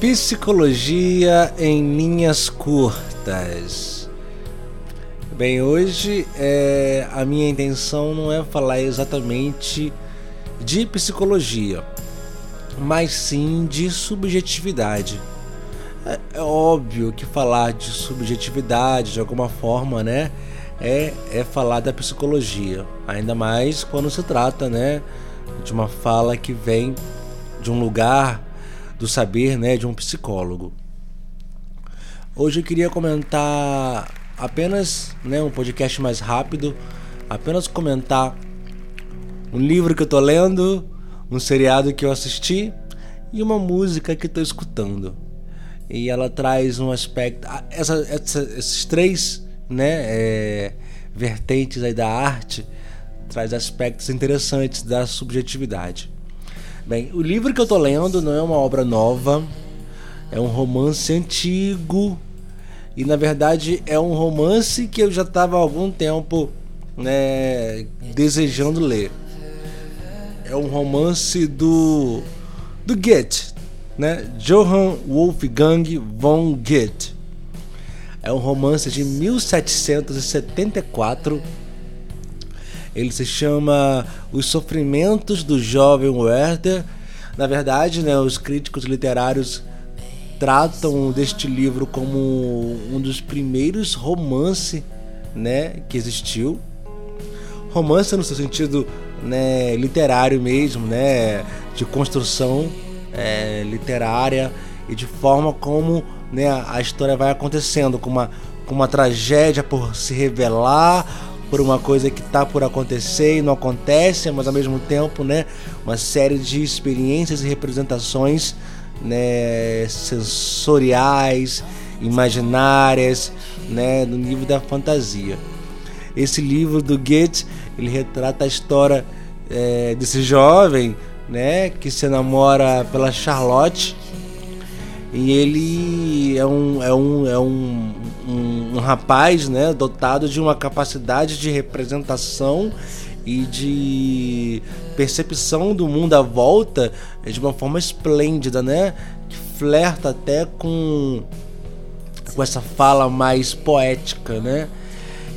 Psicologia em linhas curtas. Bem, hoje é, a minha intenção não é falar exatamente de psicologia, mas sim de subjetividade. É, é óbvio que falar de subjetividade de alguma forma, né, é, é falar da psicologia, ainda mais quando se trata, né, de uma fala que vem de um lugar do saber né, de um psicólogo. Hoje eu queria comentar apenas né, um podcast mais rápido, apenas comentar um livro que eu tô lendo, um seriado que eu assisti e uma música que estou escutando. E ela traz um aspecto. Essa, essa, esses três né, é, vertentes aí da arte traz aspectos interessantes da subjetividade. Bem, o livro que eu tô lendo não é uma obra nova, é um romance antigo e na verdade é um romance que eu já estava há algum tempo né, desejando ler. É um romance do do Goethe, né? Johann Wolfgang von Goethe. É um romance de 1774 ele se chama Os Sofrimentos do Jovem Werther. Na verdade, né, os críticos literários tratam deste livro como um dos primeiros romances né, que existiu. Romance no seu sentido né, literário mesmo, né, de construção é, literária e de forma como né, a história vai acontecendo, com uma, com uma tragédia por se revelar, por uma coisa que está por acontecer e não acontece, mas ao mesmo tempo, né, uma série de experiências e representações, né, sensoriais, imaginárias, né, no nível da fantasia. Esse livro do Goethe, ele retrata a história é, desse jovem, né, que se namora pela Charlotte e ele é um, é um, é um, um, um rapaz né, dotado de uma capacidade de representação e de percepção do mundo à volta de uma forma esplêndida, né? Que flerta até com, com essa fala mais poética, né?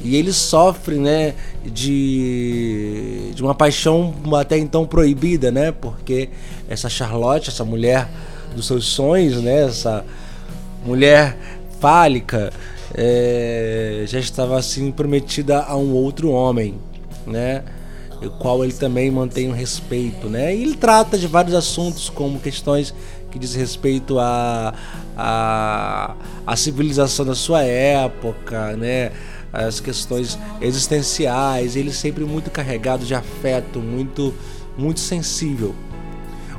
E ele sofre, né, de, de uma paixão até então proibida, né? Porque essa Charlotte, essa mulher dos seus sonhos, né? Essa mulher fálica é, já estava assim prometida a um outro homem, né? O qual ele também mantém um respeito, né? E ele trata de vários assuntos como questões que diz respeito à a, a, civilização da sua época, né? As questões existenciais, ele sempre muito carregado de afeto, muito muito sensível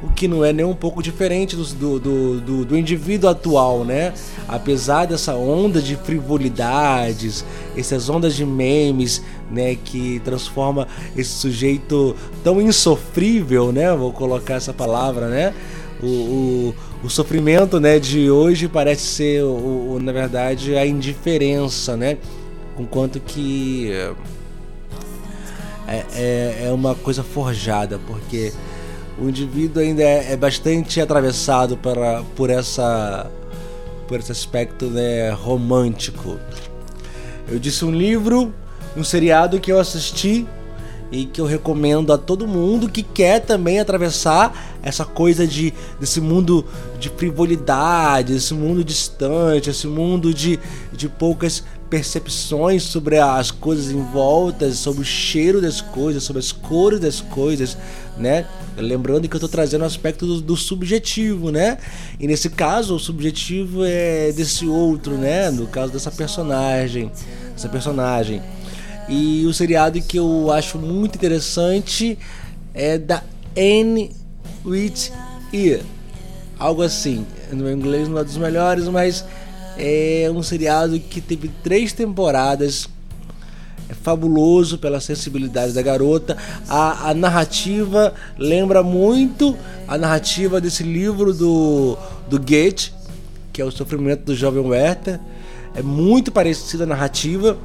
o que não é nem um pouco diferente do, do, do, do indivíduo atual, né? Apesar dessa onda de frivolidades, essas ondas de memes, né, que transforma esse sujeito tão insofrível, né? Vou colocar essa palavra, né? O, o, o sofrimento, né, de hoje parece ser, o, o, na verdade, a indiferença, né? Com quanto que é, é, é uma coisa forjada, porque o indivíduo ainda é, é bastante atravessado para, por, essa, por esse aspecto né, romântico. Eu disse um livro, um seriado que eu assisti e que eu recomendo a todo mundo que quer também atravessar essa coisa de desse mundo de frivolidade, esse mundo distante, esse mundo de, de poucas percepções sobre as coisas em volta, sobre o cheiro das coisas, sobre as cores das coisas, né? Lembrando que eu estou trazendo o aspecto do, do, subjetivo, né? E nesse caso, o subjetivo é desse outro, né? No caso dessa personagem, essa personagem. E o seriado que eu acho muito interessante é da Anne with Ear. Algo assim. No inglês não é dos melhores, mas é um seriado que teve três temporadas. É fabuloso pela sensibilidade da garota. A, a narrativa lembra muito a narrativa desse livro do, do Goethe, que é O Sofrimento do Jovem Werther. É muito parecida a narrativa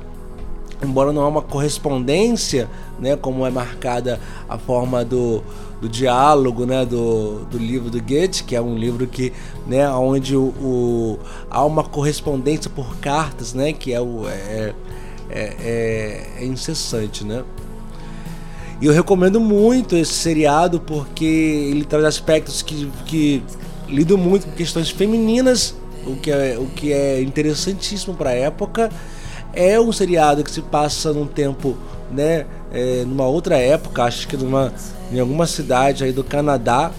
embora não há uma correspondência, né, como é marcada a forma do, do diálogo, né, do, do livro do Goethe, que é um livro que, né, onde o, o há uma correspondência por cartas, né, que é o é, é, é, é incessante, né? E eu recomendo muito esse seriado porque ele traz aspectos que, que lidam muito com questões femininas, o que é, o que é interessantíssimo para a época. É um seriado que se passa num tempo, né, é, numa outra época, acho que numa, em alguma cidade aí do Canadá.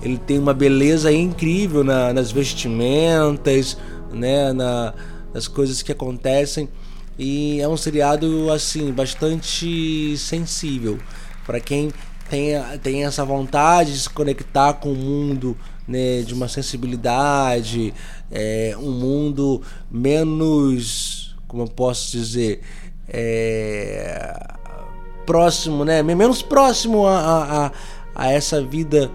Ele tem uma beleza incrível na, nas vestimentas, né, na, nas coisas que acontecem. E é um seriado assim bastante sensível para quem tem, tem essa vontade de se conectar com o mundo né, de uma sensibilidade, é, um mundo menos, como eu posso dizer, é, próximo, né, menos próximo a, a, a essa vida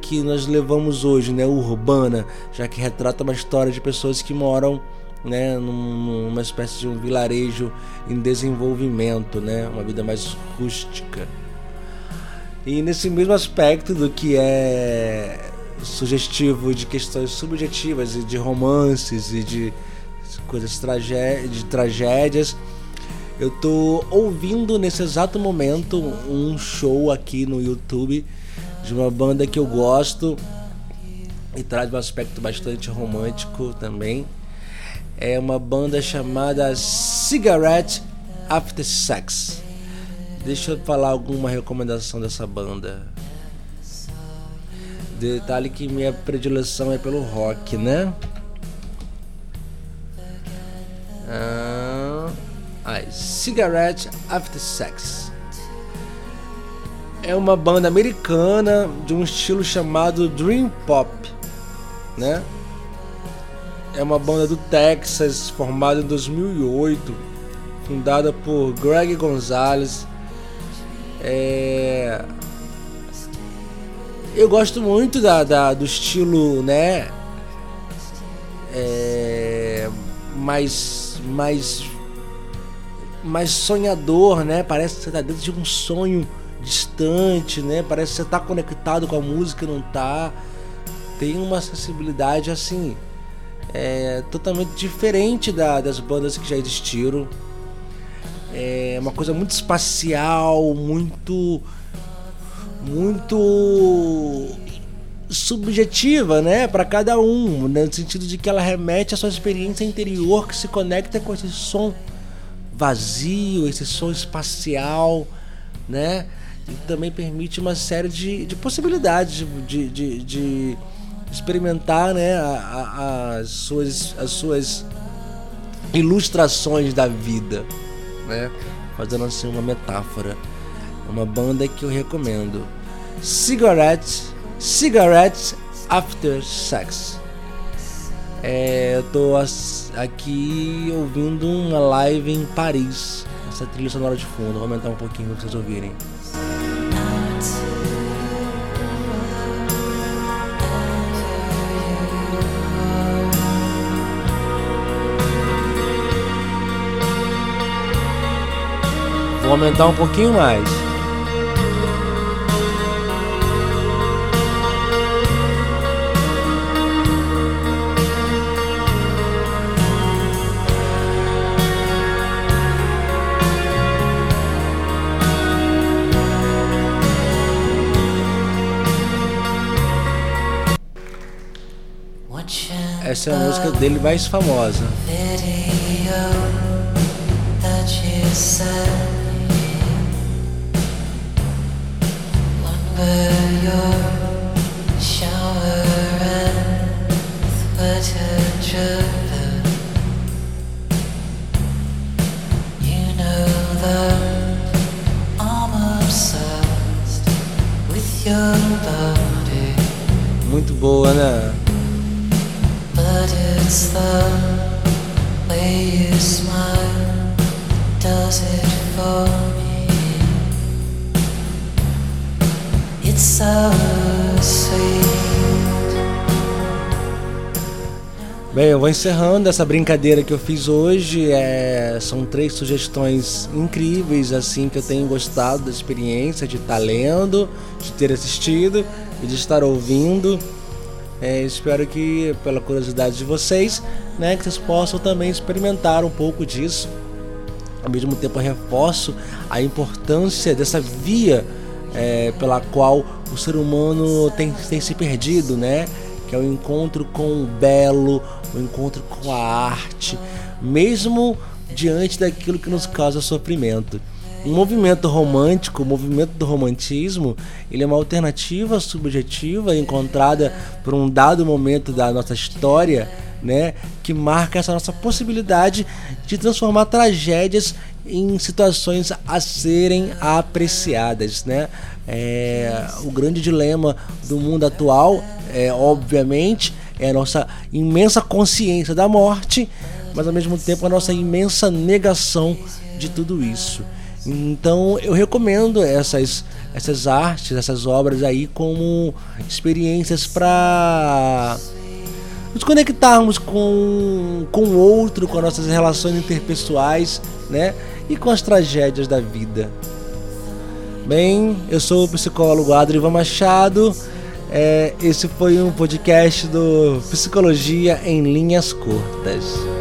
que nós levamos hoje, né, urbana, já que retrata uma história de pessoas que moram né, numa espécie de um vilarejo em desenvolvimento, né, uma vida mais rústica. E nesse mesmo aspecto do que é sugestivo de questões subjetivas e de romances e de coisas de tragédias, eu tô ouvindo nesse exato momento um show aqui no YouTube de uma banda que eu gosto e traz um aspecto bastante romântico também é uma banda chamada Cigarette After Sex. Deixa eu falar alguma recomendação dessa banda. Detalhe que minha predileção é pelo rock, né? Ah, Cigarette After Sex. É uma banda americana de um estilo chamado Dream Pop, né? é uma banda do Texas formada em 2008, fundada por Greg Gonzalez. É... Eu gosto muito da, da do estilo, né? É... Mais, mais, mais sonhador, né? Parece que você está dentro de um sonho distante, né? Parece que você está conectado com a música e não está. Tem uma sensibilidade assim é totalmente diferente da, das bandas que já existiram. É uma coisa muito espacial, muito muito subjetiva, né, para cada um, no sentido de que ela remete à sua experiência interior que se conecta com esse som vazio, esse som espacial, né? E também permite uma série de, de possibilidades de, de, de experimentar né, a, a, as, suas, as suas ilustrações da vida, né? fazendo assim uma metáfora. Uma banda que eu recomendo. Cigarette, Cigarette After Sex. É, eu tô aqui ouvindo uma live em Paris. Essa trilha sonora de fundo. Vou aumentar um pouquinho para vocês ouvirem. Vou aumentar um pouquinho mais. Essa é a música dele mais famosa. Bem, eu vou encerrando essa brincadeira que eu fiz hoje. É, são três sugestões incríveis, assim, que eu tenho gostado da experiência de estar lendo, de ter assistido e de estar ouvindo. É, espero que, pela curiosidade de vocês, né, que vocês possam também experimentar um pouco disso. Ao mesmo tempo, eu reforço a importância dessa via é, pela qual o ser humano tem, tem se perdido, né? Que é o encontro com o belo, o encontro com a arte, mesmo diante daquilo que nos causa sofrimento. O movimento romântico, o movimento do romantismo, ele é uma alternativa subjetiva encontrada por um dado momento da nossa história, né, que marca essa nossa possibilidade de transformar tragédias em situações a serem apreciadas, né? É, o grande dilema do mundo atual é, obviamente, é a nossa imensa consciência da morte, mas ao mesmo tempo a nossa imensa negação de tudo isso. Então eu recomendo essas, essas artes, essas obras aí como experiências para nos conectarmos com, o outro, com as nossas relações interpessoais, né? E com as tragédias da vida. Bem, eu sou o psicólogo Adrivan Machado. É, esse foi um podcast do Psicologia em Linhas Curtas.